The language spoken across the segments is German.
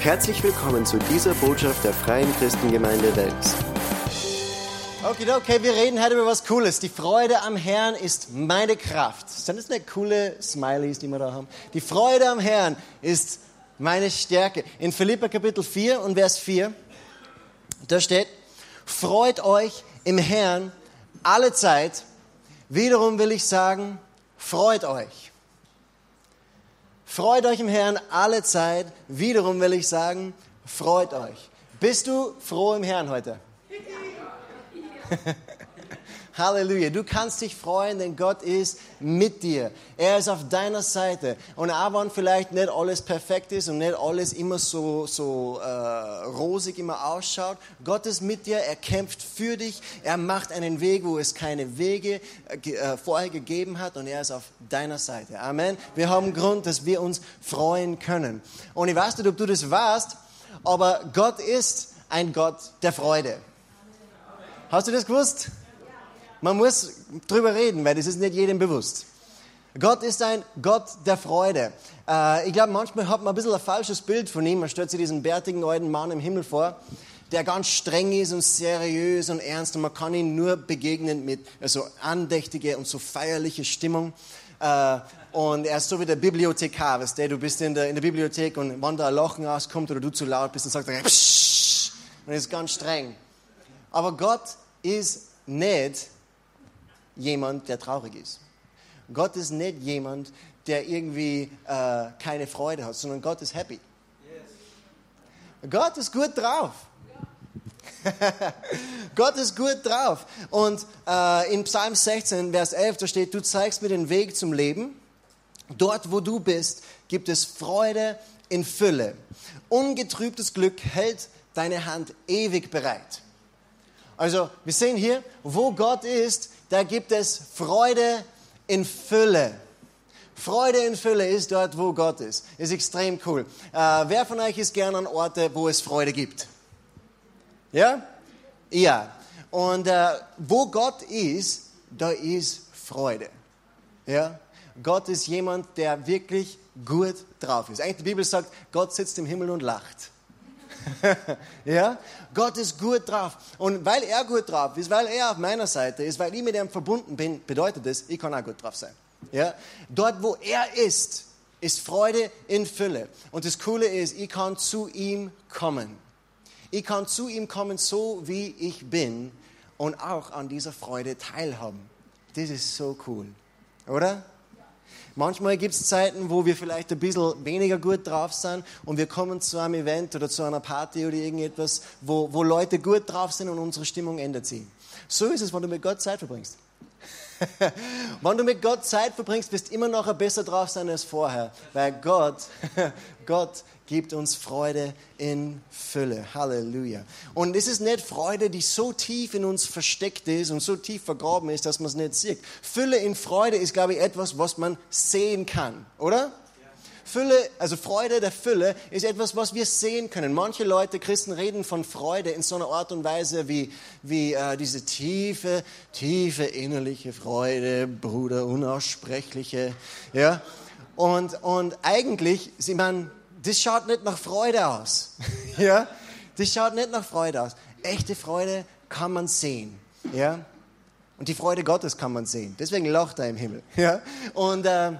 Herzlich willkommen zu dieser Botschaft der Freien Christengemeinde Wels. Okay, okay, wir reden heute über was Cooles. Die Freude am Herrn ist meine Kraft. Sind das nicht coole Smileys, die wir da haben? Die Freude am Herrn ist meine Stärke. In Philippa Kapitel 4 und Vers 4, da steht, freut euch im Herrn alle Zeit. Wiederum will ich sagen, freut euch. Freut euch im Herrn alle Zeit. Wiederum will ich sagen, freut euch. Bist du froh im Herrn heute? Halleluja. Du kannst dich freuen, denn Gott ist mit dir. Er ist auf deiner Seite. Und auch wenn vielleicht nicht alles perfekt ist und nicht alles immer so, so äh, rosig immer ausschaut, Gott ist mit dir. Er kämpft für dich. Er macht einen Weg, wo es keine Wege äh, äh vorher gegeben hat. Und er ist auf deiner Seite. Amen. Wir haben Grund, dass wir uns freuen können. Und ich weiß nicht, ob du das weißt, aber Gott ist ein Gott der Freude. Hast du das gewusst? Man muss drüber reden, weil das ist nicht jedem bewusst. Gott ist ein Gott der Freude. Äh, ich glaube, manchmal hat man ein bisschen ein falsches Bild von ihm. Man stellt sich diesen bärtigen alten Mann im Himmel vor, der ganz streng ist und seriös und ernst und man kann ihm nur begegnen mit so andächtige und so feierliche Stimmung. Äh, und er ist so wie der Bibliothekar, weißt du, du bist in der, in der Bibliothek und wenn da ein Lachen rauskommt oder du zu laut bist, dann sagt er, Psch! und ist ganz streng. Aber Gott ist nicht jemand, der traurig ist. Gott ist nicht jemand, der irgendwie äh, keine Freude hat, sondern Gott ist happy. Yes. Gott ist gut drauf. Gott ist gut drauf. Und äh, in Psalm 16, Vers 11, da steht, du zeigst mir den Weg zum Leben. Dort, wo du bist, gibt es Freude in Fülle. Ungetrübtes Glück hält deine Hand ewig bereit. Also wir sehen hier, wo Gott ist, da gibt es Freude in Fülle. Freude in Fülle ist dort, wo Gott ist. Ist extrem cool. Äh, wer von euch ist gerne an Orte, wo es Freude gibt? Ja? Ja. Und äh, wo Gott ist, da ist Freude. Ja? Gott ist jemand, der wirklich gut drauf ist. Eigentlich die Bibel sagt, Gott sitzt im Himmel und lacht. ja? Gott ist gut drauf. Und weil er gut drauf ist, weil er auf meiner Seite ist, weil ich mit ihm verbunden bin, bedeutet das, ich kann auch gut drauf sein. Ja? Dort, wo er ist, ist Freude in Fülle. Und das Coole ist, ich kann zu ihm kommen. Ich kann zu ihm kommen, so wie ich bin und auch an dieser Freude teilhaben. Das ist so cool, oder? Manchmal gibt es Zeiten, wo wir vielleicht ein bisschen weniger gut drauf sind und wir kommen zu einem Event oder zu einer Party oder irgendetwas, wo, wo Leute gut drauf sind und unsere Stimmung ändert sich. So ist es, wenn du mit Gott Zeit verbringst. Wenn du mit Gott Zeit verbringst, wirst du immer noch besser drauf sein als vorher, weil Gott, Gott gibt uns Freude in Fülle. Halleluja. Und es ist nicht Freude, die so tief in uns versteckt ist und so tief vergraben ist, dass man es nicht sieht. Fülle in Freude ist, glaube ich, etwas, was man sehen kann, oder? Fülle, also Freude der Fülle ist etwas, was wir sehen können. Manche Leute, Christen, reden von Freude in so einer Art und Weise wie, wie äh, diese tiefe, tiefe innerliche Freude, Bruder, unaussprechliche. Ja? Und, und eigentlich, sie man, das schaut nicht nach Freude aus. ja? Das schaut nicht nach Freude aus. Echte Freude kann man sehen. Ja? Und die Freude Gottes kann man sehen. Deswegen lacht er im Himmel. Ja? Und äh,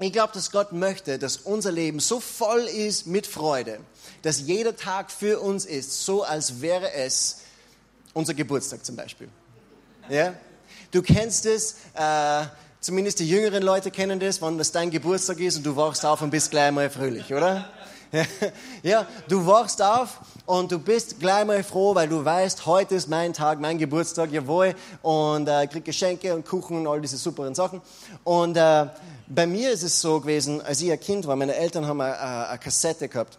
ich glaube, dass Gott möchte, dass unser Leben so voll ist mit Freude, dass jeder Tag für uns ist, so als wäre es unser Geburtstag zum Beispiel. Ja? Du kennst es, äh, zumindest die jüngeren Leute kennen das, wenn das dein Geburtstag ist und du wachst auf und bist gleich mal fröhlich, oder? Ja, du wachst auf und du bist gleich mal froh, weil du weißt, heute ist mein Tag, mein Geburtstag, jawohl, und äh, krieg Geschenke und Kuchen und all diese superen Sachen. Und äh, bei mir ist es so gewesen, als ich ein Kind war, meine Eltern haben eine, äh, eine Kassette gehabt,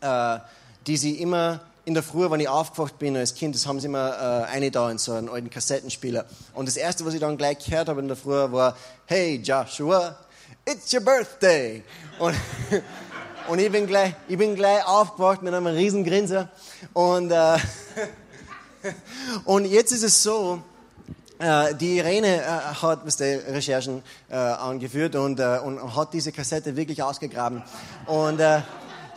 äh, die sie immer in der Früh, wenn ich aufgewacht bin als Kind, das haben sie immer äh, eine da in so einen alten Kassettenspieler. Und das erste, was ich dann gleich gehört habe in der Früh, war, hey Joshua, it's your birthday. Und, und ich bin gleich, ich bin gleich aufgewacht mit einem riesen Grinser. Und, äh, und jetzt ist es so, äh, die Irene äh, hat was die Recherchen äh, angeführt und, und hat diese Kassette wirklich ausgegraben. Und äh,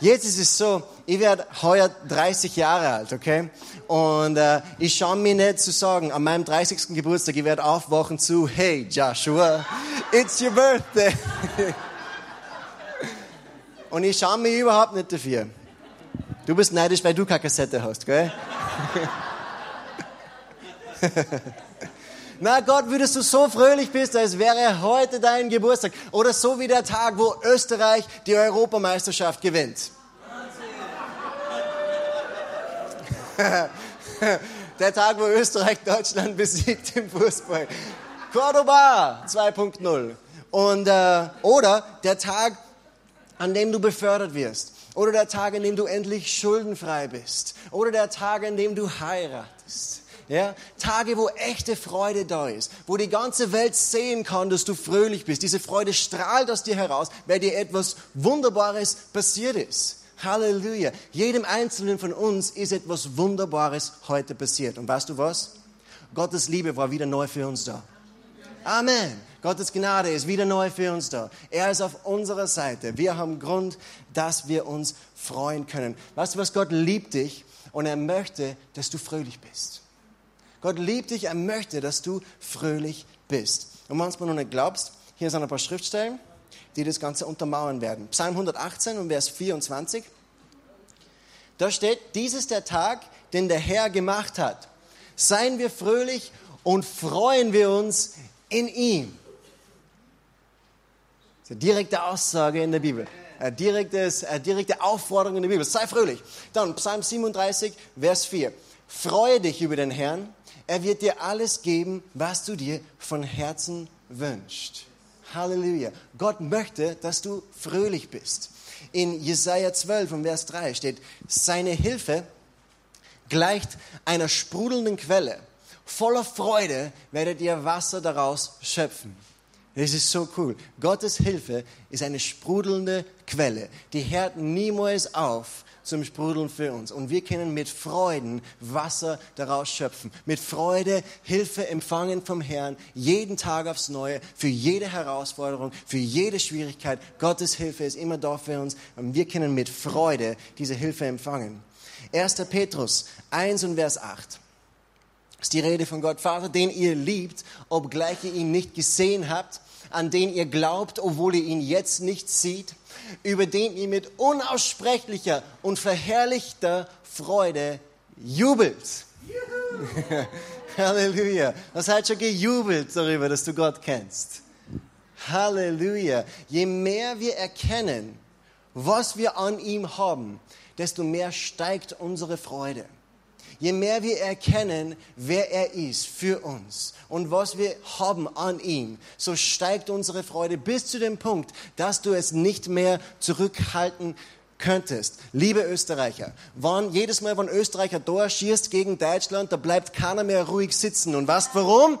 Jetzt ist es so, ich werde heuer 30 Jahre alt, okay? Und äh, ich schaue mir nicht zu sagen, an meinem 30. Geburtstag, ich werde aufwachen zu, hey Joshua, it's your birthday. Und ich schaue mich überhaupt nicht dafür. Du bist neidisch, weil du keine Kassette hast, gell? Na Gott, würdest du so fröhlich bist, als wäre heute dein Geburtstag. Oder so wie der Tag, wo Österreich die Europameisterschaft gewinnt. der Tag, wo Österreich Deutschland besiegt im Fußball. Cordoba 2.0. Und, äh, oder der Tag, an dem du befördert wirst. Oder der Tag, an dem du endlich schuldenfrei bist. Oder der Tag, an dem du heiratest. Ja? Tage, wo echte Freude da ist, wo die ganze Welt sehen kann, dass du fröhlich bist. Diese Freude strahlt aus dir heraus, weil dir etwas Wunderbares passiert ist. Halleluja. Jedem Einzelnen von uns ist etwas Wunderbares heute passiert. Und weißt du was? Gottes Liebe war wieder neu für uns da. Amen. Gottes Gnade ist wieder neu für uns da. Er ist auf unserer Seite. Wir haben Grund, dass wir uns freuen können. Weißt du was? Gott liebt dich und er möchte, dass du fröhlich bist. Gott liebt dich, er möchte, dass du fröhlich bist. Und wenn du noch nicht glaubst, hier sind ein paar Schriftstellen, die das Ganze untermauern werden. Psalm 118 und Vers 24. Da steht, dies ist der Tag, den der Herr gemacht hat. Seien wir fröhlich und freuen wir uns in ihm. Das ist eine direkte Aussage in der Bibel. Eine, direktes, eine direkte Aufforderung in der Bibel. Sei fröhlich. Dann Psalm 37, Vers 4. Freue dich über den Herrn er wird dir alles geben, was du dir von Herzen wünschst. Halleluja. Gott möchte, dass du fröhlich bist. In Jesaja 12 und Vers 3 steht, seine Hilfe gleicht einer sprudelnden Quelle. Voller Freude werdet ihr Wasser daraus schöpfen. Das ist so cool. Gottes Hilfe ist eine sprudelnde Quelle. Die hört niemals auf, zum Sprudeln für uns. Und wir können mit Freuden Wasser daraus schöpfen. Mit Freude Hilfe empfangen vom Herrn, jeden Tag aufs Neue, für jede Herausforderung, für jede Schwierigkeit. Gottes Hilfe ist immer da für uns. Und wir können mit Freude diese Hilfe empfangen. 1. Petrus 1 und Vers 8 ist die Rede von Gott, Vater, den ihr liebt, obgleich ihr ihn nicht gesehen habt, an den ihr glaubt, obwohl ihr ihn jetzt nicht seht über den ihr mit unaussprechlicher und verherrlichter Freude jubelt. Halleluja. Was hat schon gejubelt darüber, dass du Gott kennst? Halleluja. Je mehr wir erkennen, was wir an ihm haben, desto mehr steigt unsere Freude je mehr wir erkennen, wer er ist für uns und was wir haben an ihm, so steigt unsere Freude bis zu dem Punkt, dass du es nicht mehr zurückhalten könntest. Liebe Österreicher, wann, jedes Mal, wenn Österreicher da schießt gegen Deutschland, da bleibt keiner mehr ruhig sitzen. Und weißt warum?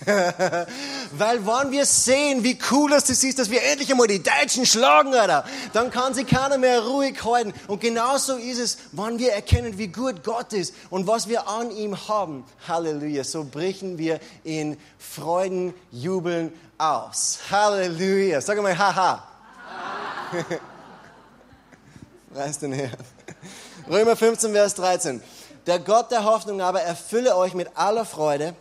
Weil wenn wir sehen, wie cool es das ist, dass wir endlich einmal die Deutschen schlagen, oder, dann kann sich keiner mehr ruhig halten. Und genauso ist es, wenn wir erkennen, wie gut Gott ist und was wir an ihm haben. Halleluja. So brechen wir in Freuden, Jubeln aus. Halleluja. Sag mal, haha. Preis den Herrn. Römer 15, Vers 13. Der Gott der Hoffnung aber erfülle euch mit aller Freude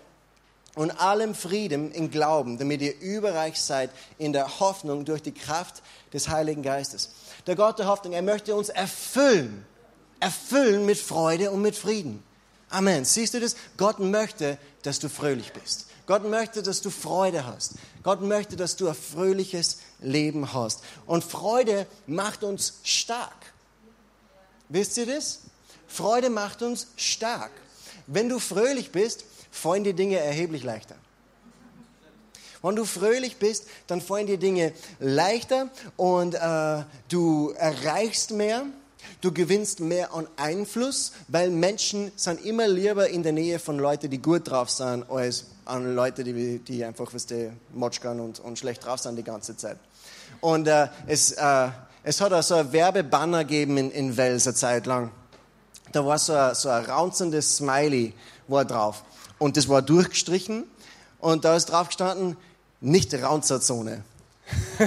und allem Frieden im Glauben, damit ihr überreich seid in der Hoffnung durch die Kraft des Heiligen Geistes. Der Gott der Hoffnung, er möchte uns erfüllen, erfüllen mit Freude und mit Frieden. Amen. Siehst du das? Gott möchte, dass du fröhlich bist. Gott möchte, dass du Freude hast. Gott möchte, dass du ein fröhliches Leben hast. Und Freude macht uns stark. Wisst ihr das? Freude macht uns stark. Wenn du fröhlich bist, fallen dir Dinge erheblich leichter. Wenn du fröhlich bist, dann fallen dir Dinge leichter und äh, du erreichst mehr, du gewinnst mehr an Einfluss, weil Menschen sind immer lieber in der Nähe von Leuten, die gut drauf sind, als an Leute, die, die einfach was die motschkern und, und schlecht drauf sind die ganze Zeit. Und äh, es, äh, es hat auch so ein Werbebanner gegeben in, in Wels eine Zeit lang. Da war so ein, so ein raunzendes Smiley war drauf und das war durchgestrichen und da ist drauf gestanden, nicht Raunzerzone.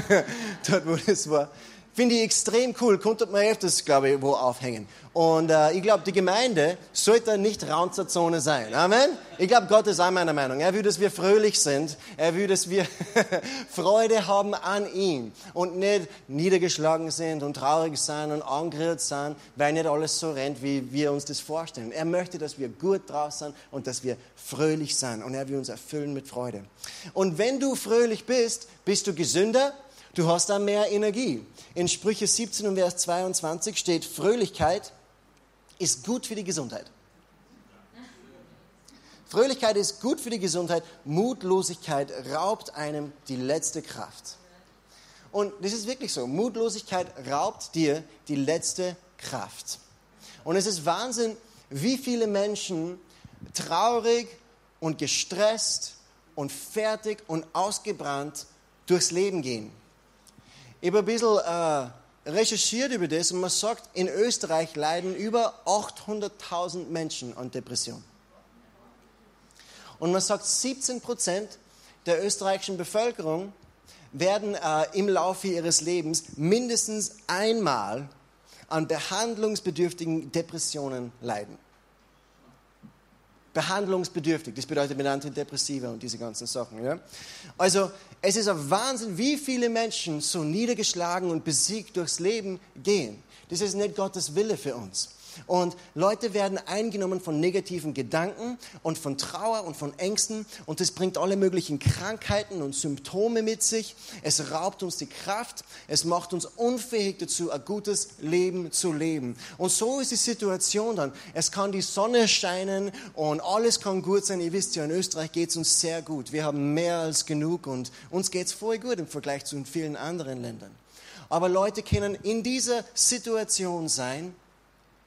Dort, wo das war. Finde ich extrem cool. Konnte man öfters, glaube ich, wo aufhängen. Und äh, ich glaube, die Gemeinde sollte nicht Raunzerzone sein. Amen. Ich glaube, Gott ist auch meiner Meinung. Er will, dass wir fröhlich sind. Er will, dass wir Freude haben an ihm und nicht niedergeschlagen sind und traurig sein und angerührt sein, weil nicht alles so rennt, wie wir uns das vorstellen. Er möchte, dass wir gut drauf sind und dass wir fröhlich sind. Und er will uns erfüllen mit Freude. Und wenn du fröhlich bist, bist du gesünder, Du hast da mehr Energie. In Sprüche 17 und Vers 22 steht, Fröhlichkeit ist gut für die Gesundheit. Fröhlichkeit ist gut für die Gesundheit, Mutlosigkeit raubt einem die letzte Kraft. Und das ist wirklich so, Mutlosigkeit raubt dir die letzte Kraft. Und es ist Wahnsinn, wie viele Menschen traurig und gestresst und fertig und ausgebrannt durchs Leben gehen. Ich habe ein bisschen äh, recherchiert über das und man sagt, in Österreich leiden über 800.000 Menschen an Depression. Und man sagt, 17 Prozent der österreichischen Bevölkerung werden äh, im Laufe ihres Lebens mindestens einmal an behandlungsbedürftigen Depressionen leiden behandlungsbedürftig. Das bedeutet mit Antidepressiva und diese ganzen Sachen. Ja? Also es ist ein Wahnsinn, wie viele Menschen so niedergeschlagen und besiegt durchs Leben gehen. Das ist nicht Gottes Wille für uns. Und Leute werden eingenommen von negativen Gedanken und von Trauer und von Ängsten. Und das bringt alle möglichen Krankheiten und Symptome mit sich. Es raubt uns die Kraft. Es macht uns unfähig dazu, ein gutes Leben zu leben. Und so ist die Situation dann. Es kann die Sonne scheinen und alles kann gut sein. Ihr wisst ja, in Österreich geht es uns sehr gut. Wir haben mehr als genug und uns geht es voll gut im Vergleich zu vielen anderen Ländern. Aber Leute können in dieser Situation sein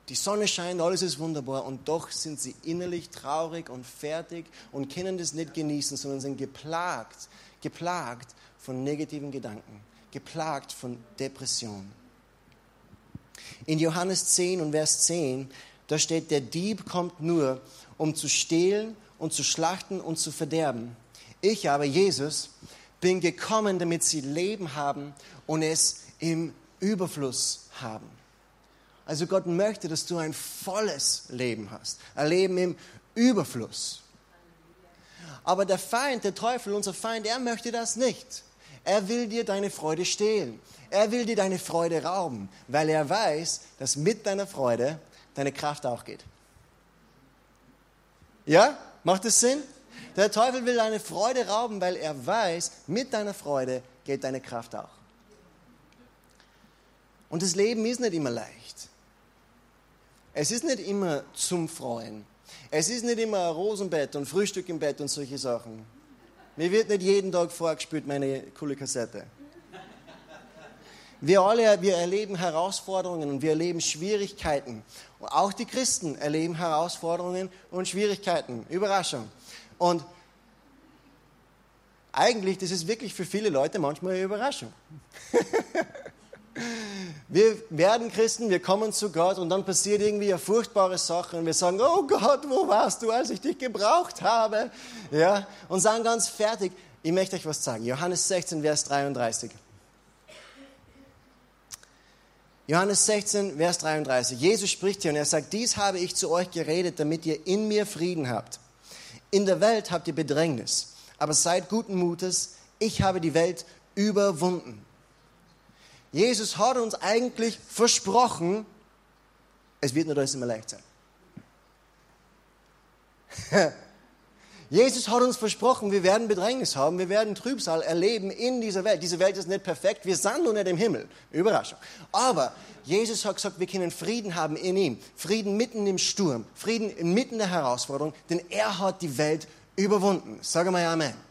die Sonne scheint, alles ist wunderbar und doch sind sie innerlich traurig und fertig und können das nicht genießen, sondern sind geplagt, geplagt von negativen Gedanken, geplagt von Depression. In Johannes 10 und Vers 10, da steht, der Dieb kommt nur, um zu stehlen und zu schlachten und zu verderben. Ich aber, Jesus, bin gekommen, damit sie Leben haben und es im Überfluss haben. Also Gott möchte, dass du ein volles Leben hast, ein Leben im Überfluss. Aber der Feind, der Teufel, unser Feind, er möchte das nicht. Er will dir deine Freude stehlen. Er will dir deine Freude rauben, weil er weiß, dass mit deiner Freude deine Kraft auch geht. Ja? Macht das Sinn? Der Teufel will deine Freude rauben, weil er weiß, mit deiner Freude geht deine Kraft auch. Und das Leben ist nicht immer leicht. Es ist nicht immer zum Freuen. Es ist nicht immer ein Rosenbett und Frühstück im Bett und solche Sachen. Mir wird nicht jeden Tag vorgespielt, meine coole Kassette. Wir alle, wir erleben Herausforderungen und wir erleben Schwierigkeiten. Und auch die Christen erleben Herausforderungen und Schwierigkeiten. Überraschung. Und eigentlich, das ist wirklich für viele Leute manchmal eine Überraschung. Wir werden Christen, wir kommen zu Gott und dann passiert irgendwie eine furchtbare Sache und wir sagen, oh Gott, wo warst du, als ich dich gebraucht habe? Ja, und sagen ganz fertig, ich möchte euch was sagen. Johannes 16, Vers 33. Johannes 16, Vers 33. Jesus spricht hier und er sagt, dies habe ich zu euch geredet, damit ihr in mir Frieden habt. In der Welt habt ihr Bedrängnis, aber seid guten Mutes, ich habe die Welt überwunden. Jesus hat uns eigentlich versprochen, es wird nicht alles immer leicht sein. Jesus hat uns versprochen, wir werden Bedrängnis haben, wir werden Trübsal erleben in dieser Welt. Diese Welt ist nicht perfekt, wir sind noch nicht im Himmel. Überraschung. Aber Jesus hat gesagt, wir können Frieden haben in ihm. Frieden mitten im Sturm, Frieden inmitten der Herausforderung, denn er hat die Welt überwunden. Sage mal Amen.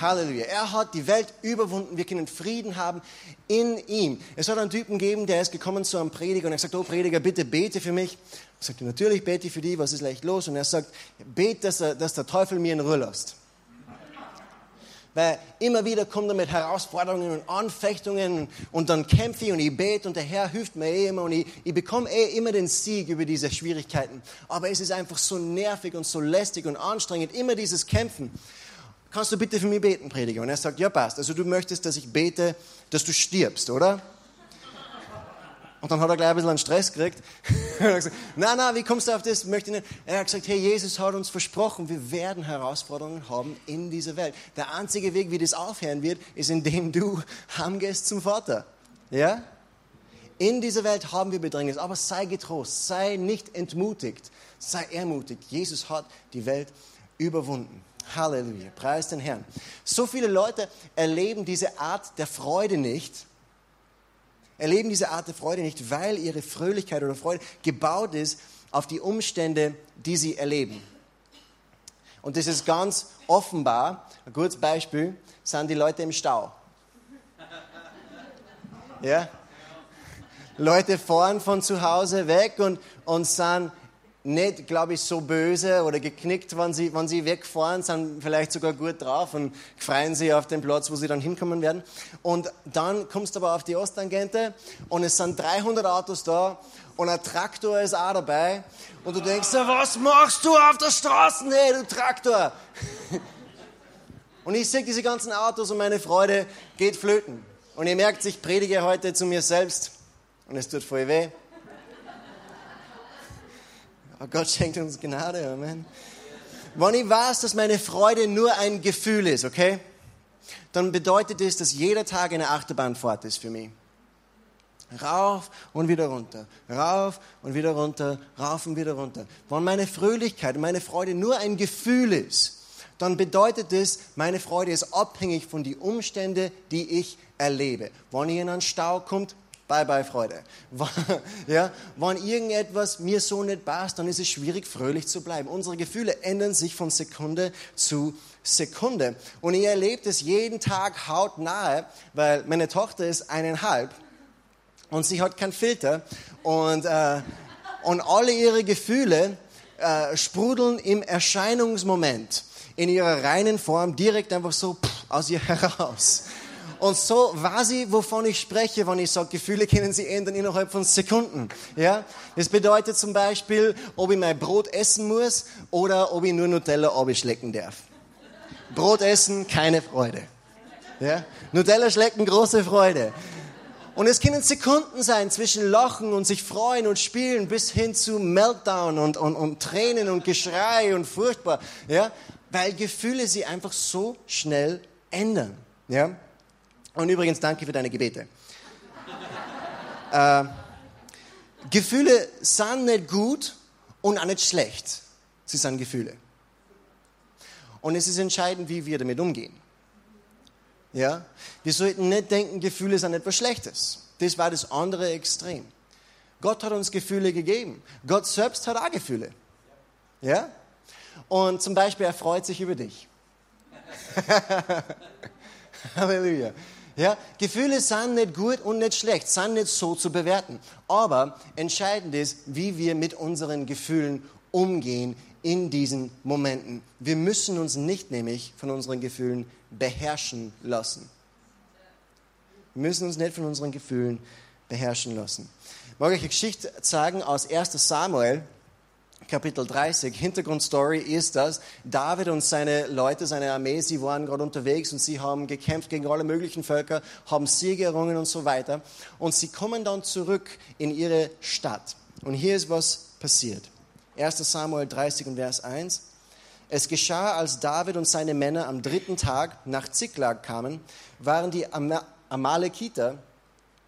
Halleluja. Er hat die Welt überwunden. Wir können Frieden haben in ihm. Es hat einen Typen gegeben, der ist gekommen zu einem Prediger und er sagt, oh Prediger, bitte bete für mich. Ich sagte, natürlich bete ich für dich, was ist leicht los? Und er sagt, bete, dass, dass der Teufel mir in Ruhe lässt. Weil immer wieder kommt er mit Herausforderungen und Anfechtungen und dann kämpfe ich und ich bete und der Herr hilft mir eh immer und ich, ich bekomme eh immer den Sieg über diese Schwierigkeiten. Aber es ist einfach so nervig und so lästig und anstrengend, immer dieses Kämpfen kannst du bitte für mich beten, Prediger? Und er sagt, ja, passt. Also du möchtest, dass ich bete, dass du stirbst, oder? Und dann hat er gleich ein bisschen einen Stress gekriegt. er hat gesagt, na, na, wie kommst du auf das? Möchte nicht. Er hat gesagt, hey, Jesus hat uns versprochen, wir werden Herausforderungen haben in dieser Welt. Der einzige Weg, wie das aufhören wird, ist, indem du heimgehst zum Vater. Ja? In dieser Welt haben wir Bedrängnis, aber sei getrost, sei nicht entmutigt, sei ermutigt. Jesus hat die Welt überwunden. Halleluja, preis den Herrn. So viele Leute erleben diese Art der Freude nicht, erleben diese Art der Freude nicht, weil ihre Fröhlichkeit oder Freude gebaut ist auf die Umstände, die sie erleben. Und das ist ganz offenbar, ein gutes Beispiel, sind die Leute im Stau. Ja? Leute fahren von zu Hause weg und, und sind nicht, glaube ich, so böse oder geknickt, wenn sie, wenn sie wegfahren, sind vielleicht sogar gut drauf und freuen sich auf den Platz, wo sie dann hinkommen werden. Und dann kommst du aber auf die Osttangente und es sind 300 Autos da und ein Traktor ist auch dabei und du denkst, was machst du auf der Straße, hey, du Traktor? Und ich sehe diese ganzen Autos und meine Freude geht flöten. Und ihr merkt, ich predige heute zu mir selbst und es tut voll weh. Aber Gott schenkt uns Gnade, Amen. Wenn ich weiß, dass meine Freude nur ein Gefühl ist, okay, dann bedeutet es, dass jeder Tag eine Achterbahnfahrt ist für mich. Rauf und wieder runter, rauf und wieder runter, rauf und wieder runter. Wenn meine Fröhlichkeit meine Freude nur ein Gefühl ist, dann bedeutet es, meine Freude ist abhängig von den Umständen, die ich erlebe. Wenn ihr in einen Stau kommt, Bye bye Freude. Ja, wenn irgendetwas mir so nicht passt, dann ist es schwierig, fröhlich zu bleiben. Unsere Gefühle ändern sich von Sekunde zu Sekunde. Und ihr erlebt es jeden Tag hautnahe, weil meine Tochter ist eineinhalb und sie hat keinen Filter und, äh, und alle ihre Gefühle äh, sprudeln im Erscheinungsmoment in ihrer reinen Form direkt einfach so pff, aus ihr heraus. Und so weiß ich, wovon ich spreche, wenn ich sage, Gefühle können sich ändern innerhalb von Sekunden. Ja? Das bedeutet zum Beispiel, ob ich mein Brot essen muss oder ob ich nur Nutella abschlecken darf. Brot essen, keine Freude. Ja? Nutella schlecken, große Freude. Und es können Sekunden sein zwischen Lachen und sich freuen und spielen bis hin zu Meltdown und, und, und Tränen und Geschrei und furchtbar. Ja? Weil Gefühle sie einfach so schnell ändern. Ja? Und übrigens, danke für deine Gebete. äh, Gefühle sind nicht gut und auch nicht schlecht. Sie sind Gefühle. Und es ist entscheidend, wie wir damit umgehen. Ja? Wir sollten nicht denken, Gefühle sind etwas Schlechtes. Das war das andere Extrem. Gott hat uns Gefühle gegeben. Gott selbst hat auch Gefühle. Ja? Und zum Beispiel, er freut sich über dich. Halleluja. Ja, Gefühle sind nicht gut und nicht schlecht, sind nicht so zu bewerten. Aber entscheidend ist, wie wir mit unseren Gefühlen umgehen in diesen Momenten. Wir müssen uns nicht nämlich von unseren Gefühlen beherrschen lassen. Wir müssen uns nicht von unseren Gefühlen beherrschen lassen. Ich mag euch eine Geschichte sagen aus 1 Samuel. Kapitel 30. Hintergrundstory ist, dass David und seine Leute, seine Armee, sie waren gerade unterwegs und sie haben gekämpft gegen alle möglichen Völker, haben Siege errungen und so weiter. Und sie kommen dann zurück in ihre Stadt. Und hier ist was passiert. 1 Samuel 30 und Vers 1. Es geschah, als David und seine Männer am dritten Tag nach Ziklag kamen, waren die Am Amalekiter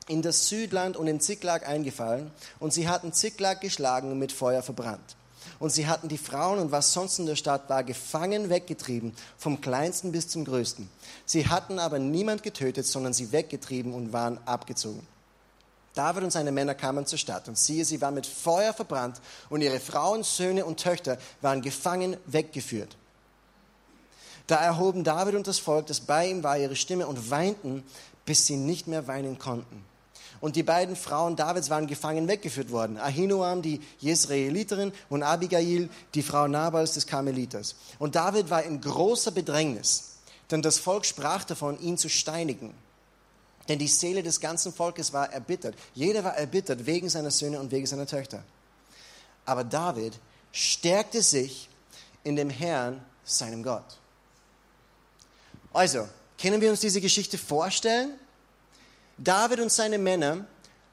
in das Südland und in Ziklag eingefallen und sie hatten Ziklag geschlagen und mit Feuer verbrannt und sie hatten die Frauen und was sonst in der Stadt war, gefangen weggetrieben, vom kleinsten bis zum größten. Sie hatten aber niemand getötet, sondern sie weggetrieben und waren abgezogen. David und seine Männer kamen zur Stadt und siehe, sie waren mit Feuer verbrannt und ihre Frauen, Söhne und Töchter waren gefangen weggeführt. Da erhoben David und das Volk, das bei ihm war, ihre Stimme und weinten, bis sie nicht mehr weinen konnten. Und die beiden Frauen Davids waren gefangen weggeführt worden. Ahinoam, die Jezreeliterin, und Abigail, die Frau Nabals des Karmeliters. Und David war in großer Bedrängnis, denn das Volk sprach davon, ihn zu steinigen. Denn die Seele des ganzen Volkes war erbittert. Jeder war erbittert wegen seiner Söhne und wegen seiner Töchter. Aber David stärkte sich in dem Herrn, seinem Gott. Also, können wir uns diese Geschichte vorstellen? David und seine Männer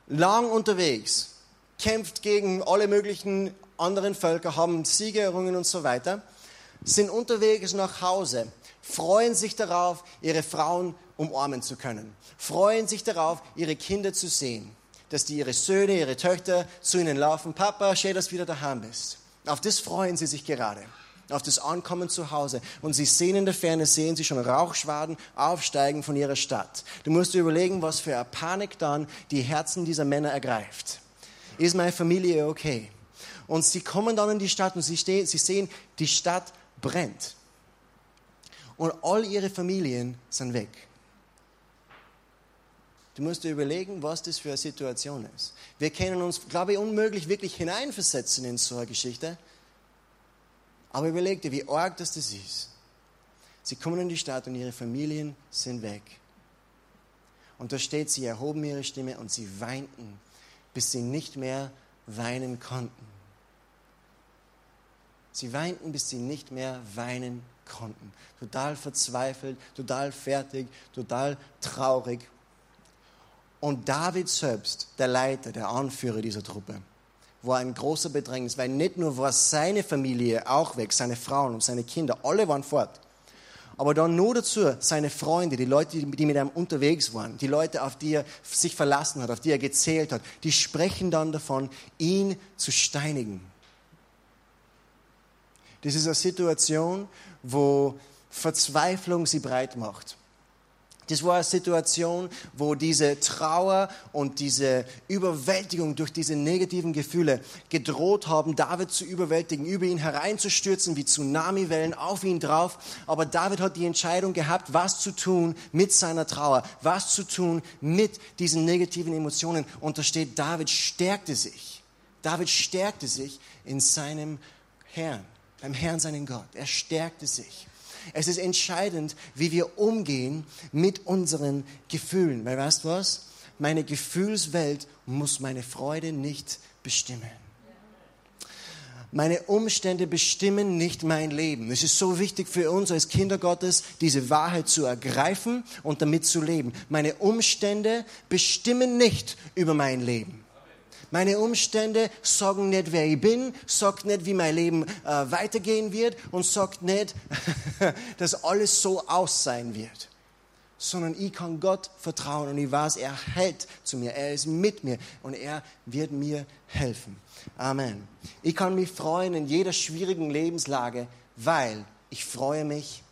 lang unterwegs, kämpft gegen alle möglichen anderen Völker, haben Siege errungen und so weiter, sind unterwegs nach Hause, freuen sich darauf, ihre Frauen umarmen zu können, freuen sich darauf, ihre Kinder zu sehen, dass die ihre Söhne, ihre Töchter zu ihnen laufen. Papa, schön, dass du wieder daheim bist. Auf das freuen sie sich gerade auf das Ankommen zu Hause. Und sie sehen in der Ferne, sehen sie schon Rauchschwaden aufsteigen von ihrer Stadt. Du musst dir überlegen, was für eine Panik dann die Herzen dieser Männer ergreift. Ist meine Familie okay? Und sie kommen dann in die Stadt und sie, stehen, sie sehen, die Stadt brennt. Und all ihre Familien sind weg. Du musst dir überlegen, was das für eine Situation ist. Wir können uns, glaube ich, unmöglich wirklich hineinversetzen in so eine Geschichte. Aber überleg dir, wie arg das, das ist. Sie kommen in die Stadt und ihre Familien sind weg. Und da steht, sie erhoben ihre Stimme und sie weinten, bis sie nicht mehr weinen konnten. Sie weinten, bis sie nicht mehr weinen konnten. Total verzweifelt, total fertig, total traurig. Und David selbst, der Leiter, der Anführer dieser Truppe, war ein großer Bedrängnis, weil nicht nur war seine Familie auch weg, seine Frauen und seine Kinder, alle waren fort. Aber dann nur dazu seine Freunde, die Leute, die mit ihm unterwegs waren, die Leute, auf die er sich verlassen hat, auf die er gezählt hat, die sprechen dann davon, ihn zu steinigen. Das ist eine Situation, wo Verzweiflung sie breit macht. Das war eine Situation, wo diese Trauer und diese Überwältigung durch diese negativen Gefühle gedroht haben, David zu überwältigen, über ihn hereinzustürzen wie Tsunamiwellen auf ihn drauf. Aber David hat die Entscheidung gehabt, was zu tun mit seiner Trauer, was zu tun mit diesen negativen Emotionen. Und da steht, David stärkte sich. David stärkte sich in seinem Herrn, beim Herrn seinen Gott. Er stärkte sich. Es ist entscheidend, wie wir umgehen mit unseren Gefühlen. Weil weißt du was? Meine Gefühlswelt muss meine Freude nicht bestimmen. Meine Umstände bestimmen nicht mein Leben. Es ist so wichtig für uns als Kinder Gottes, diese Wahrheit zu ergreifen und damit zu leben. Meine Umstände bestimmen nicht über mein Leben. Meine Umstände sagen nicht, wer ich bin, sagt nicht, wie mein Leben äh, weitergehen wird und sagt nicht, dass alles so aus sein wird. Sondern ich kann Gott vertrauen und ich weiß, er hält zu mir, er ist mit mir und er wird mir helfen. Amen. Ich kann mich freuen in jeder schwierigen Lebenslage, weil ich freue mich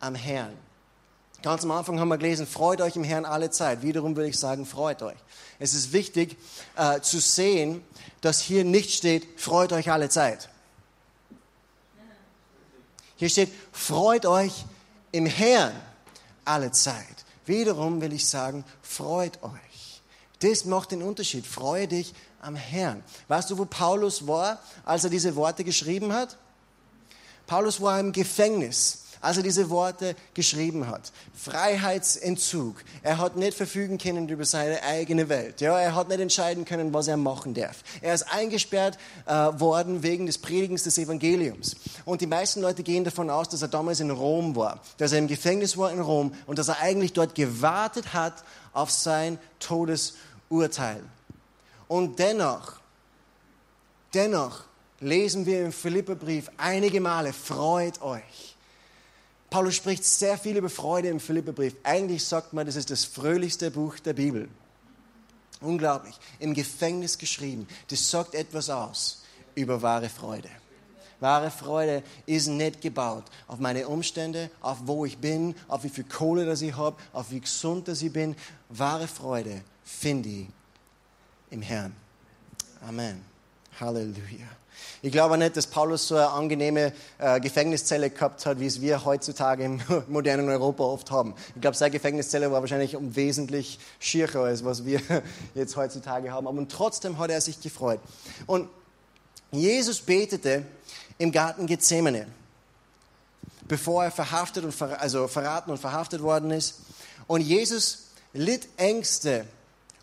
am Herrn. Ganz am Anfang haben wir gelesen, freut euch im Herrn alle Zeit. Wiederum würde ich sagen, freut euch. Es ist wichtig äh, zu sehen, dass hier nicht steht, freut euch alle Zeit. Hier steht, freut euch im Herrn alle Zeit. Wiederum will ich sagen, freut euch. Das macht den Unterschied. Freue dich am Herrn. Weißt du, wo Paulus war, als er diese Worte geschrieben hat? Paulus war im Gefängnis als er diese Worte geschrieben hat. Freiheitsentzug. Er hat nicht verfügen können über seine eigene Welt. Ja, er hat nicht entscheiden können, was er machen darf. Er ist eingesperrt äh, worden wegen des Predigens des Evangeliums. Und die meisten Leute gehen davon aus, dass er damals in Rom war, dass er im Gefängnis war in Rom und dass er eigentlich dort gewartet hat auf sein Todesurteil. Und dennoch, dennoch lesen wir im Philipperbrief einige Male, freut euch. Paulus spricht sehr viel über Freude im Philipperbrief. Eigentlich sagt man, das ist das fröhlichste Buch der Bibel. Unglaublich. Im Gefängnis geschrieben. Das sagt etwas aus über wahre Freude. Wahre Freude ist nicht gebaut auf meine Umstände, auf wo ich bin, auf wie viel Kohle das ich habe, auf wie gesund das ich bin. Wahre Freude finde ich im Herrn. Amen. Halleluja. Ich glaube nicht, dass Paulus so eine angenehme äh, Gefängniszelle gehabt hat, wie es wir heutzutage im modernen Europa oft haben. Ich glaube, seine Gefängniszelle war wahrscheinlich um wesentlich schiercher, als was wir jetzt heutzutage haben. Aber trotzdem hat er sich gefreut. Und Jesus betete im Garten Gethsemane, bevor er verhaftet und ver also verraten und verhaftet worden ist. Und Jesus litt Ängste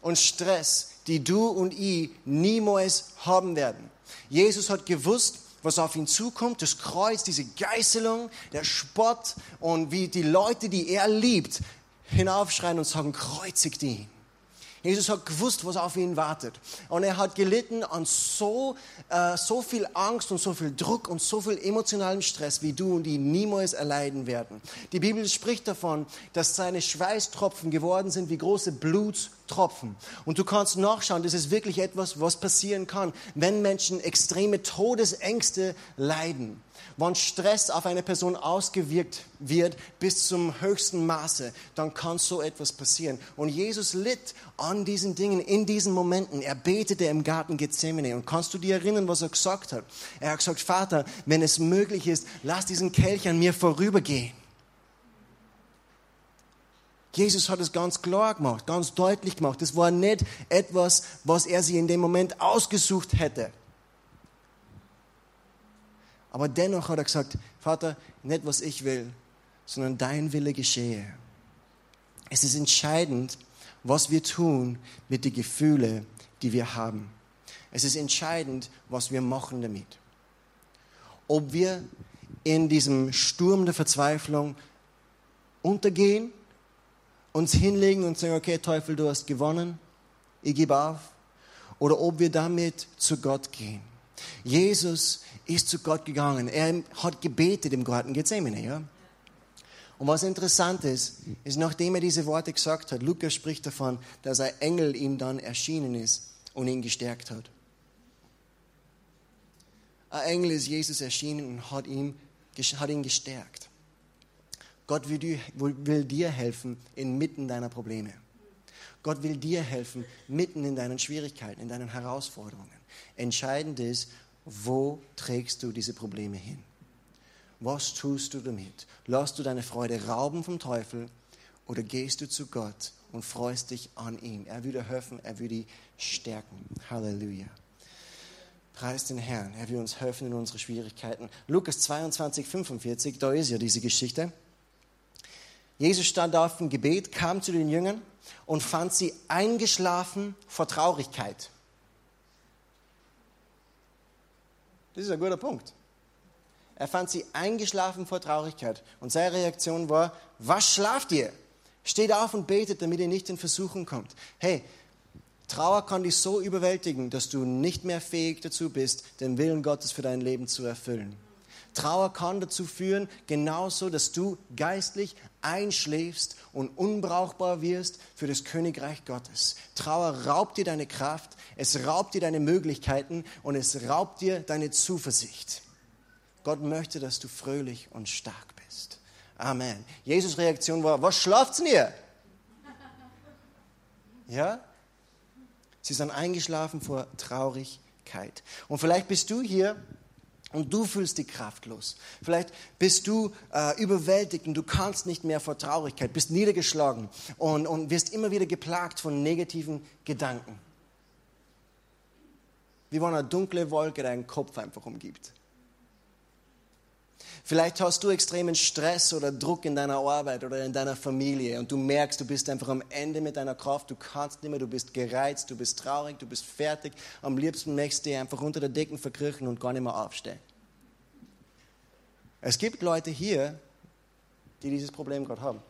und Stress, die du und ich niemals haben werden. Jesus hat gewusst, was auf ihn zukommt, das Kreuz, diese Geißelung, der Spott und wie die Leute, die er liebt, hinaufschreien und sagen, kreuzigt ihn. Jesus hat gewusst, was auf ihn wartet. Und er hat gelitten an so, äh, so viel Angst und so viel Druck und so viel emotionalen Stress, wie du und die niemals erleiden werden. Die Bibel spricht davon, dass seine Schweißtropfen geworden sind wie große Blutstropfen. Und du kannst nachschauen, das ist wirklich etwas, was passieren kann, wenn Menschen extreme Todesängste leiden wenn Stress auf eine Person ausgewirkt wird bis zum höchsten Maße, dann kann so etwas passieren. Und Jesus litt an diesen Dingen, in diesen Momenten. Er betete im Garten Gethsemane. Und kannst du dir erinnern, was er gesagt hat? Er hat gesagt, Vater, wenn es möglich ist, lass diesen Kelch an mir vorübergehen. Jesus hat es ganz klar gemacht, ganz deutlich gemacht. Das war nicht etwas, was er sich in dem Moment ausgesucht hätte. Aber dennoch hat er gesagt, Vater, nicht was ich will, sondern dein Wille geschehe. Es ist entscheidend, was wir tun mit den Gefühlen, die wir haben. Es ist entscheidend, was wir machen damit. Ob wir in diesem Sturm der Verzweiflung untergehen, uns hinlegen und sagen, okay, Teufel, du hast gewonnen, ich gebe auf, oder ob wir damit zu Gott gehen. Jesus ist zu Gott gegangen. Er hat gebetet im Garten Gethsemane. Ja? Und was interessant ist, ist, nachdem er diese Worte gesagt hat, Lukas spricht davon, dass ein Engel ihm dann erschienen ist und ihn gestärkt hat. Ein Engel ist Jesus erschienen und hat ihn, hat ihn gestärkt. Gott will dir, helfen inmitten deiner Probleme. Gott will dir helfen mitten in deinen Schwierigkeiten, in deinen Herausforderungen. Entscheidend ist, wo trägst du diese Probleme hin? Was tust du damit? Lässt du deine Freude rauben vom Teufel oder gehst du zu Gott und freust dich an ihm? Er würde helfen, er würde stärken. Halleluja. Preis den Herrn. Er will uns helfen in unsere Schwierigkeiten. Lukas 22, 45, da ist ja diese Geschichte. Jesus stand auf im Gebet, kam zu den Jüngern und fand sie eingeschlafen vor Traurigkeit. Das ist ein guter Punkt. Er fand sie eingeschlafen vor Traurigkeit und seine Reaktion war, was schlaft ihr? Steht auf und betet, damit ihr nicht in Versuchung kommt. Hey, Trauer kann dich so überwältigen, dass du nicht mehr fähig dazu bist, den Willen Gottes für dein Leben zu erfüllen. Trauer kann dazu führen, genauso, dass du geistlich einschläfst und unbrauchbar wirst für das Königreich Gottes. Trauer raubt dir deine Kraft, es raubt dir deine Möglichkeiten und es raubt dir deine Zuversicht. Gott möchte, dass du fröhlich und stark bist. Amen. Jesus Reaktion war, was schlaft ihr? Ja? Sie sind eingeschlafen vor Traurigkeit. Und vielleicht bist du hier und du fühlst dich kraftlos. Vielleicht bist du äh, überwältigt und du kannst nicht mehr vor Traurigkeit, bist niedergeschlagen und, und wirst immer wieder geplagt von negativen Gedanken. Wie wenn eine dunkle Wolke deinen Kopf einfach umgibt. Vielleicht hast du extremen Stress oder Druck in deiner Arbeit oder in deiner Familie und du merkst, du bist einfach am Ende mit deiner Kraft, du kannst nicht mehr, du bist gereizt, du bist traurig, du bist fertig. Am liebsten möchtest du dich einfach unter der Decken verkriechen und gar nicht mehr aufstehen. Es gibt Leute hier, die dieses Problem gerade haben.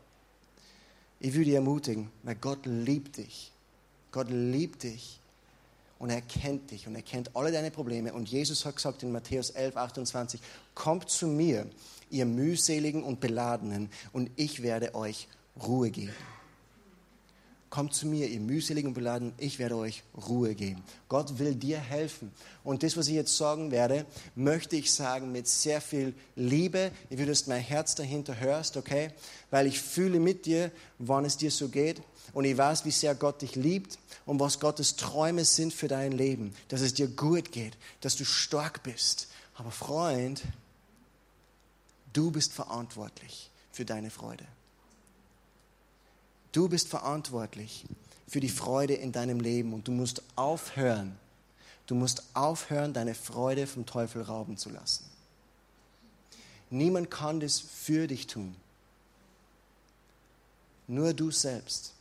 Ich würde dich ermutigen, weil Gott liebt dich. Gott liebt dich und er kennt dich und er kennt alle deine Probleme. Und Jesus hat gesagt in Matthäus 11, 28, kommt zu mir, ihr mühseligen und beladenen, und ich werde euch Ruhe geben. Kommt zu mir, ihr mühseligen und beladenen, ich werde euch Ruhe geben. Gott will dir helfen. Und das, was ich jetzt sagen werde, möchte ich sagen mit sehr viel Liebe. Will, dass mein Herz dahinter hörst, okay? Weil ich fühle mit dir, wann es dir so geht. Und ich weiß, wie sehr Gott dich liebt und was Gottes Träume sind für dein Leben. Dass es dir gut geht, dass du stark bist. Aber Freund, du bist verantwortlich für deine Freude. Du bist verantwortlich für die Freude in deinem Leben und du musst aufhören, du musst aufhören, deine Freude vom Teufel rauben zu lassen. Niemand kann das für dich tun. Nur du selbst.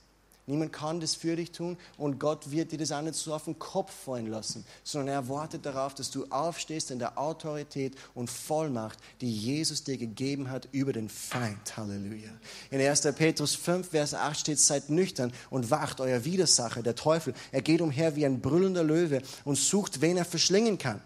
Niemand kann das für dich tun und Gott wird dir das auch nicht so auf den Kopf fallen lassen, sondern er wartet darauf, dass du aufstehst in der Autorität und Vollmacht, die Jesus dir gegeben hat über den Feind. Halleluja. In 1. Petrus 5, Vers 8 steht, seid nüchtern und wacht, euer Widersacher, der Teufel. Er geht umher wie ein brüllender Löwe und sucht, wen er verschlingen kann.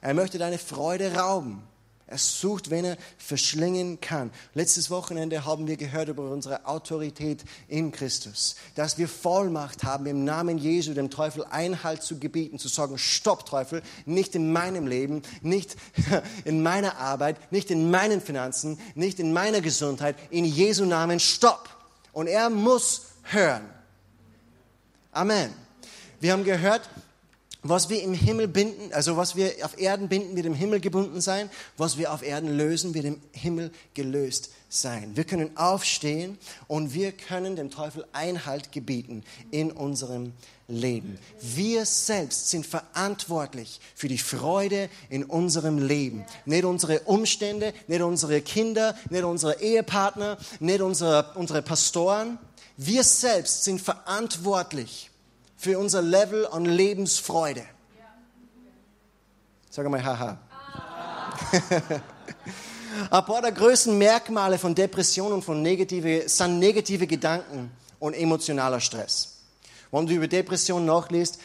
Er möchte deine Freude rauben. Er sucht, wen er verschlingen kann. Letztes Wochenende haben wir gehört über unsere Autorität in Christus, dass wir Vollmacht haben, im Namen Jesu dem Teufel Einhalt zu gebieten, zu sagen, stopp Teufel, nicht in meinem Leben, nicht in meiner Arbeit, nicht in meinen Finanzen, nicht in meiner Gesundheit, in Jesu Namen, stopp. Und er muss hören. Amen. Wir haben gehört, was wir im Himmel binden, also was wir auf Erden binden, wird im Himmel gebunden sein. Was wir auf Erden lösen, wird im Himmel gelöst sein. Wir können aufstehen und wir können dem Teufel Einhalt gebieten in unserem Leben. Wir selbst sind verantwortlich für die Freude in unserem Leben. Nicht unsere Umstände, nicht unsere Kinder, nicht unsere Ehepartner, nicht unsere, unsere Pastoren. Wir selbst sind verantwortlich für unser Level an Lebensfreude. Sag mal, haha. Ein paar der größten Merkmale von Depression und von negative, sind negative Gedanken und emotionaler Stress. Wenn du über Depression nachliest,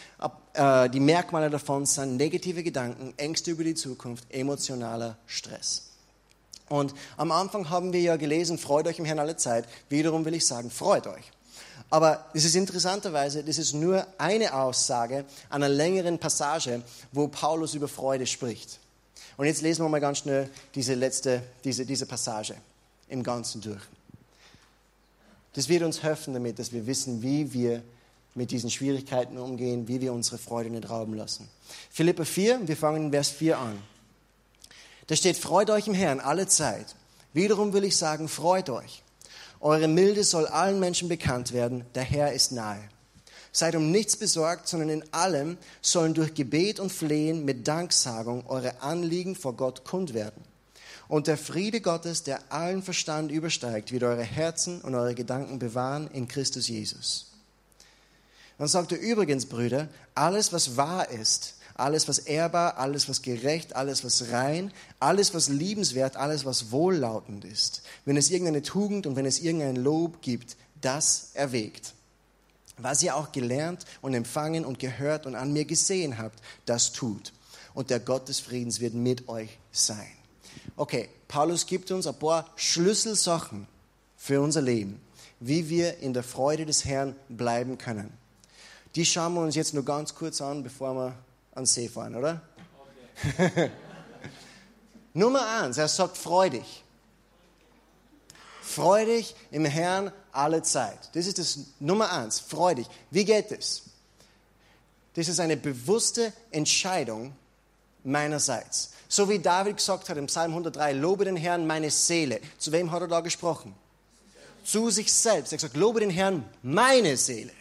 äh, die Merkmale davon sind negative Gedanken, Ängste über die Zukunft, emotionaler Stress. Und am Anfang haben wir ja gelesen, freut euch im Herrn alle Zeit. Wiederum will ich sagen, freut euch. Aber es ist interessanterweise, das ist nur eine Aussage einer längeren Passage, wo Paulus über Freude spricht. Und jetzt lesen wir mal ganz schnell diese letzte, diese, diese Passage im Ganzen durch. Das wird uns helfen damit, dass wir wissen, wie wir mit diesen Schwierigkeiten umgehen, wie wir unsere Freude nicht rauben lassen. Philippa 4, wir fangen in Vers 4 an. Da steht, freut euch im Herrn alle Zeit. Wiederum will ich sagen, freut euch. Eure Milde soll allen Menschen bekannt werden, der Herr ist nahe. Seid um nichts besorgt, sondern in allem sollen durch Gebet und Flehen mit Danksagung eure Anliegen vor Gott kund werden. Und der Friede Gottes, der allen Verstand übersteigt, wird eure Herzen und eure Gedanken bewahren in Christus Jesus. Dann sagt er übrigens, Brüder, alles, was wahr ist, alles, was ehrbar, alles, was gerecht, alles, was rein, alles, was liebenswert, alles, was wohllautend ist. Wenn es irgendeine Tugend und wenn es irgendein Lob gibt, das erwägt. Was ihr auch gelernt und empfangen und gehört und an mir gesehen habt, das tut. Und der Gott des Friedens wird mit euch sein. Okay, Paulus gibt uns ein paar Schlüsselsachen für unser Leben, wie wir in der Freude des Herrn bleiben können. Die schauen wir uns jetzt nur ganz kurz an, bevor wir an See fahren, oder? Okay. Nummer eins, er sagt freudig. Freudig im Herrn alle Zeit. Das ist das Nummer eins, freudig. Wie geht es? Das ist eine bewusste Entscheidung meinerseits. So wie David gesagt hat im Psalm 103, lobe den Herrn meine Seele. Zu wem hat er da gesprochen? Zu sich selbst. Er hat gesagt, lobe den Herrn meine Seele.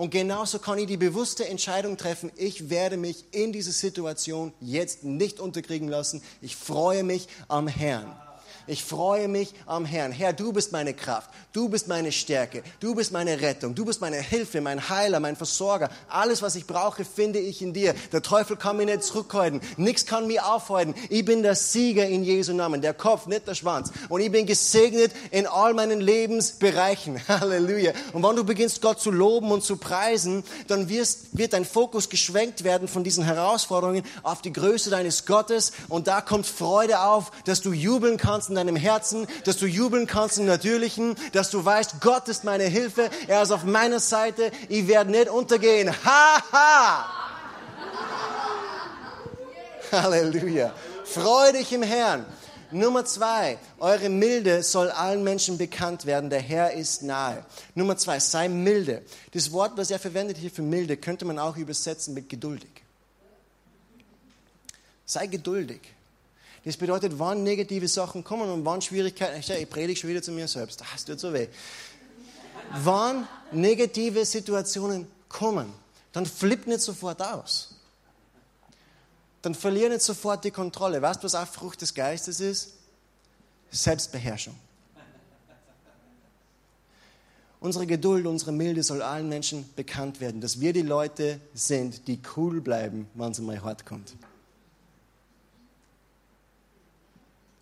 Und genauso kann ich die bewusste Entscheidung treffen, ich werde mich in diese Situation jetzt nicht unterkriegen lassen. Ich freue mich am Herrn. Ich freue mich am Herrn. Herr, du bist meine Kraft. Du bist meine Stärke. Du bist meine Rettung. Du bist meine Hilfe, mein Heiler, mein Versorger. Alles, was ich brauche, finde ich in dir. Der Teufel kann mich nicht zurückhalten. Nichts kann mich aufhalten. Ich bin der Sieger in Jesu Namen. Der Kopf, nicht der Schwanz. Und ich bin gesegnet in all meinen Lebensbereichen. Halleluja. Und wenn du beginnst, Gott zu loben und zu preisen, dann wirst, wird dein Fokus geschwenkt werden von diesen Herausforderungen auf die Größe deines Gottes. Und da kommt Freude auf, dass du jubeln kannst in deinem Herzen, dass du jubeln kannst im Natürlichen, dass du weißt, Gott ist meine Hilfe, er ist auf meiner Seite, ich werde nicht untergehen. Ha, ha! Halleluja. Freu dich im Herrn. Nummer zwei, eure Milde soll allen Menschen bekannt werden. Der Herr ist nahe. Nummer zwei, sei milde. Das Wort, was er verwendet hier für milde, könnte man auch übersetzen mit geduldig. Sei geduldig. Das bedeutet, wann negative Sachen kommen und wann Schwierigkeiten, ich predige schon wieder zu mir selbst, das tut so weh. Wann negative Situationen kommen, dann flipp nicht sofort aus. Dann verlier nicht sofort die Kontrolle. Weißt du, was auch Frucht des Geistes ist? Selbstbeherrschung. Unsere Geduld, unsere Milde soll allen Menschen bekannt werden, dass wir die Leute sind, die cool bleiben, wenn es mal hart kommt.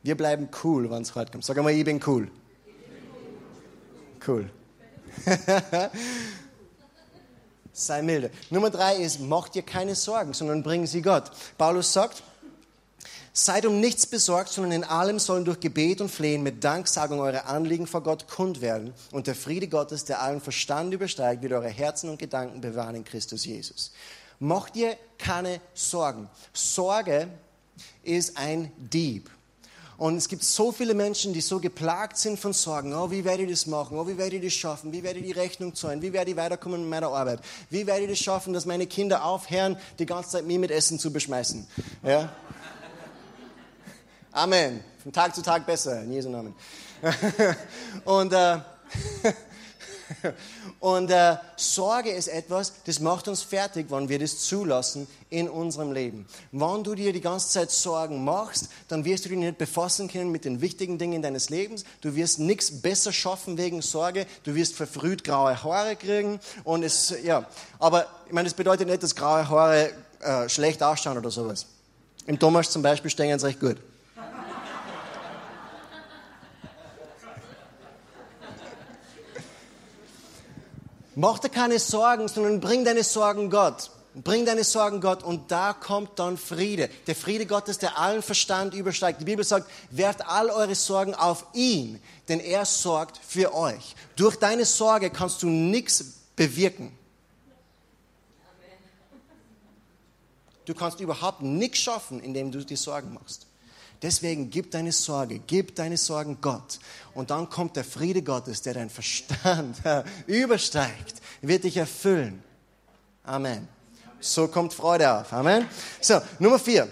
Wir bleiben cool, wenn es hart kommt. Sag einmal, ich bin cool. Cool. Sei milde. Nummer drei ist, mach dir keine Sorgen, sondern bring sie Gott. Paulus sagt, Seid um nichts besorgt, sondern in allem sollen durch Gebet und Flehen mit Danksagung eure Anliegen vor Gott kund werden. Und der Friede Gottes, der allen Verstand übersteigt, wird eure Herzen und Gedanken bewahren in Christus Jesus. Macht dir keine Sorgen. Sorge ist ein Dieb. Und es gibt so viele Menschen, die so geplagt sind von Sorgen. Oh, wie werde ich das machen? Oh, wie werde ich das schaffen? Wie werde ich die Rechnung zahlen? Wie werde ich weiterkommen mit meiner Arbeit? Wie werde ich das schaffen, dass meine Kinder aufhören, die ganze Zeit mich mit Essen zu beschmeißen? Ja? Amen. Von Tag zu Tag besser, in Jesu Namen. und äh, und äh, Sorge ist etwas, das macht uns fertig, wenn wir das zulassen in unserem Leben. Wenn du dir die ganze Zeit Sorgen machst, dann wirst du dich nicht befassen können mit den wichtigen Dingen deines Lebens. Du wirst nichts besser schaffen wegen Sorge. Du wirst verfrüht graue Haare kriegen. Und es, ja, aber ich meine, das bedeutet nicht, dass graue Haare äh, schlecht ausschauen oder sowas. Im Thomas zum Beispiel stehen sie recht gut. Mach dir keine Sorgen, sondern bring deine Sorgen Gott. Bring deine Sorgen Gott und da kommt dann Friede. Der Friede Gottes, der allen Verstand übersteigt. Die Bibel sagt, werft all eure Sorgen auf ihn, denn er sorgt für euch. Durch deine Sorge kannst du nichts bewirken. Du kannst überhaupt nichts schaffen, indem du dir Sorgen machst. Deswegen gib deine Sorge, gib deine Sorgen Gott. Und dann kommt der Friede Gottes, der dein Verstand übersteigt, wird dich erfüllen. Amen. So kommt Freude auf. Amen. So, Nummer vier.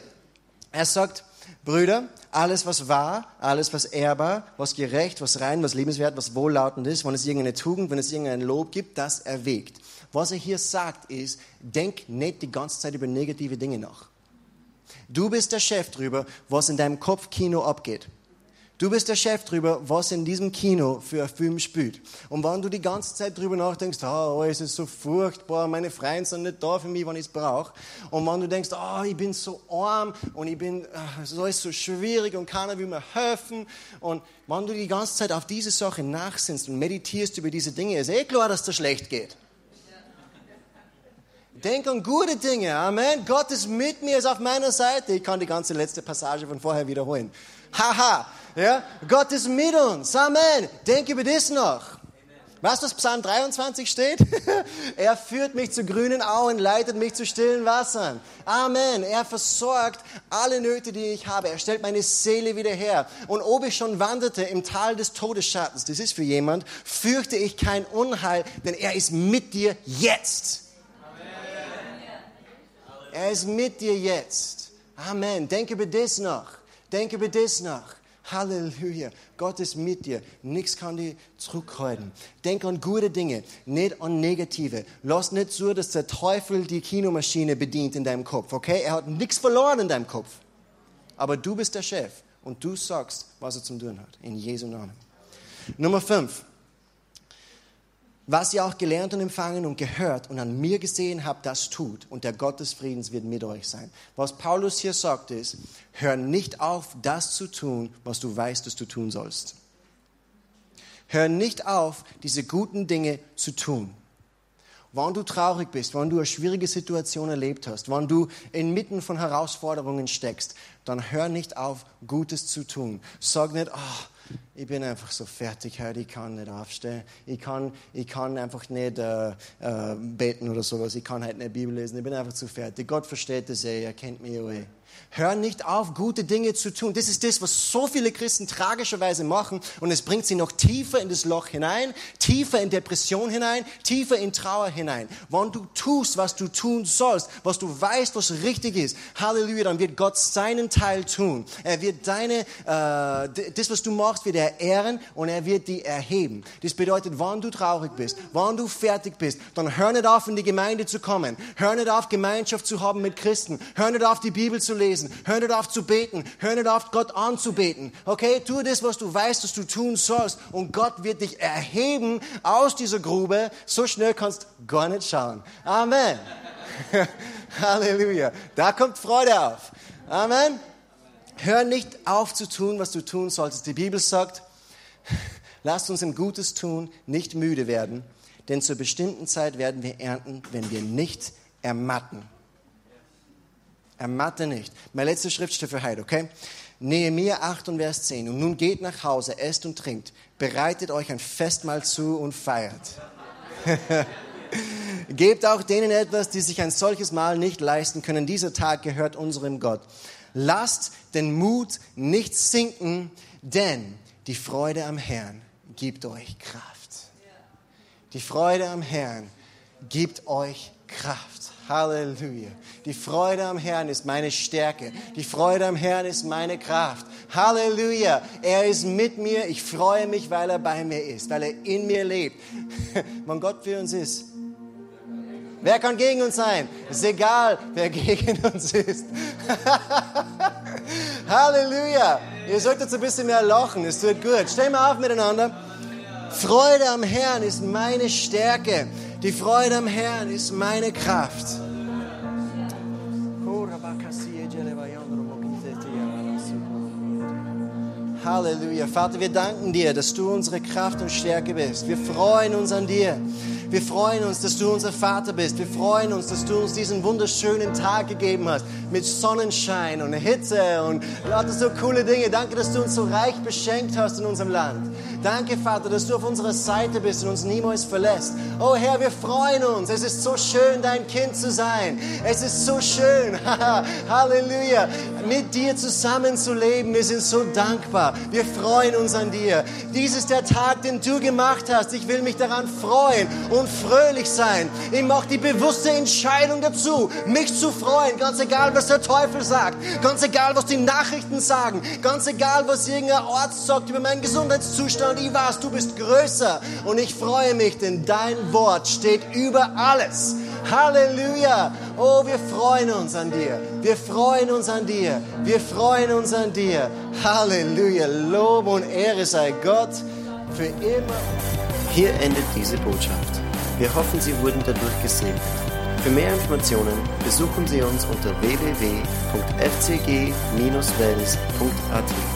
Er sagt, Brüder, alles was wahr, alles was ehrbar, was gerecht, was rein, was liebenswert, was wohllautend ist, wenn es irgendeine Tugend, wenn es irgendein Lob gibt, das erwägt. Was er hier sagt ist, denk nicht die ganze Zeit über negative Dinge nach. Du bist der Chef drüber, was in deinem Kopfkino abgeht. Du bist der Chef drüber, was in diesem Kino für ein Film spielt. Und wenn du die ganze Zeit drüber nachdenkst, oh, es ist so furchtbar, meine Freunde sind nicht da für mich, wenn ich es brauche. Und wenn du denkst, oh, ich bin so arm und ich bin, ah, es ist alles so schwierig und keiner will mir helfen. Und wenn du die ganze Zeit auf diese Sache nachsinnst und meditierst über diese Dinge, ist eh klar, dass das schlecht geht. Denk an gute Dinge. Amen. Gott ist mit mir, ist auf meiner Seite. Ich kann die ganze letzte Passage von vorher wiederholen. Haha. Ja? Gott ist mit uns. Amen. Denk über das noch. Weißt du, was Psalm 23 steht? er führt mich zu grünen Auen, leitet mich zu stillen Wassern. Amen. Er versorgt alle Nöte, die ich habe. Er stellt meine Seele wieder her. Und ob ich schon wanderte im Tal des Todesschattens, das ist für jemand, fürchte ich kein Unheil, denn er ist mit dir jetzt. Er ist mit dir jetzt. Amen. Denk über das nach. Denk über das nach. Halleluja. Gott ist mit dir. Nichts kann dich zurückhalten. Denk an gute Dinge, nicht an negative. Lass nicht so, dass der Teufel die Kinomaschine bedient in deinem Kopf. Okay? Er hat nichts verloren in deinem Kopf. Aber du bist der Chef und du sagst, was er zum tun hat. In Jesu Namen. Nummer 5 was ihr auch gelernt und empfangen und gehört und an mir gesehen habt, das tut. Und der Gott des Friedens wird mit euch sein. Was Paulus hier sagt ist, hör nicht auf, das zu tun, was du weißt, dass du tun sollst. Hör nicht auf, diese guten Dinge zu tun. Wenn du traurig bist, wenn du eine schwierige Situation erlebt hast, wenn du inmitten von Herausforderungen steckst, dann hör nicht auf, Gutes zu tun. Sag nicht, oh, ich bin einfach so fertig heute, ich kann nicht aufstehen, ich kann, ich kann einfach nicht äh, äh, beten oder sowas, ich kann halt nicht Bibel lesen, ich bin einfach zu fertig. Gott versteht das eh, er kennt mich eh. Hör nicht auf, gute Dinge zu tun. Das ist das, was so viele Christen tragischerweise machen und es bringt sie noch tiefer in das Loch hinein, tiefer in Depression hinein, tiefer in Trauer hinein. Wenn du tust, was du tun sollst, was du weißt, was richtig ist, Halleluja, dann wird Gott seinen Teil tun. Er wird deine, äh, das, was du machst, wird er ehren und er wird die erheben. Das bedeutet, wann du traurig bist, wann du fertig bist, dann hör nicht auf, in die Gemeinde zu kommen. Hör nicht auf, Gemeinschaft zu haben mit Christen. Hör nicht auf, die Bibel zu lesen. Hör nicht auf zu beten. Hör nicht auf, Gott anzubeten. Okay? Tu das, was du weißt, dass du tun sollst. Und Gott wird dich erheben aus dieser Grube. So schnell kannst du gar nicht schauen. Amen. Halleluja. Da kommt Freude auf. Amen. Hör nicht auf zu tun, was du tun solltest. Die Bibel sagt, lasst uns im Gutes tun, nicht müde werden, denn zur bestimmten Zeit werden wir ernten, wenn wir nicht ermatten. Ermatte nicht. Mein letzter Schriftstelle für heute, okay? Nehemiah 8 und Vers 10. Und nun geht nach Hause, esst und trinkt, bereitet euch ein Festmahl zu und feiert. Gebt auch denen etwas, die sich ein solches Mahl nicht leisten können. Dieser Tag gehört unserem Gott. Lasst den Mut nicht sinken, denn die Freude am Herrn gibt euch Kraft. Die Freude am Herrn gibt euch Kraft. Halleluja. Die Freude am Herrn ist meine Stärke. Die Freude am Herrn ist meine Kraft. Halleluja. Er ist mit mir. Ich freue mich, weil er bei mir ist, weil er in mir lebt. Wenn Gott für uns ist, Wer kann gegen uns sein? Ist egal, wer gegen uns ist. Halleluja. Ihr solltet ein bisschen mehr lachen. Es tut gut. Stehen wir auf miteinander. Freude am Herrn ist meine Stärke. Die Freude am Herrn ist meine Kraft. Halleluja. Vater, wir danken dir, dass du unsere Kraft und Stärke bist. Wir freuen uns an dir. Wir freuen uns, dass du unser Vater bist. Wir freuen uns, dass du uns diesen wunderschönen Tag gegeben hast mit Sonnenschein und Hitze und lauter so coole Dinge. Danke, dass du uns so reich beschenkt hast in unserem Land. Danke, Vater, dass du auf unserer Seite bist und uns niemals verlässt. Oh Herr, wir freuen uns. Es ist so schön, dein Kind zu sein. Es ist so schön, Halleluja, mit dir zusammenzuleben. Wir sind so dankbar. Wir freuen uns an dir. Dies ist der Tag, den du gemacht hast. Ich will mich daran freuen und fröhlich sein. Ich mache die bewusste Entscheidung dazu, mich zu freuen. Ganz egal, was der Teufel sagt. Ganz egal, was die Nachrichten sagen. Ganz egal, was irgendein Arzt sagt über meinen Gesundheitszustand und ich weiß, du bist größer und ich freue mich, denn dein Wort steht über alles. Halleluja. Oh, wir freuen uns an dir. Wir freuen uns an dir. Wir freuen uns an dir. Halleluja. Lob und Ehre sei Gott für immer. Hier endet diese Botschaft. Wir hoffen, Sie wurden dadurch gesegnet. Für mehr Informationen besuchen Sie uns unter www.fcg-wells.at.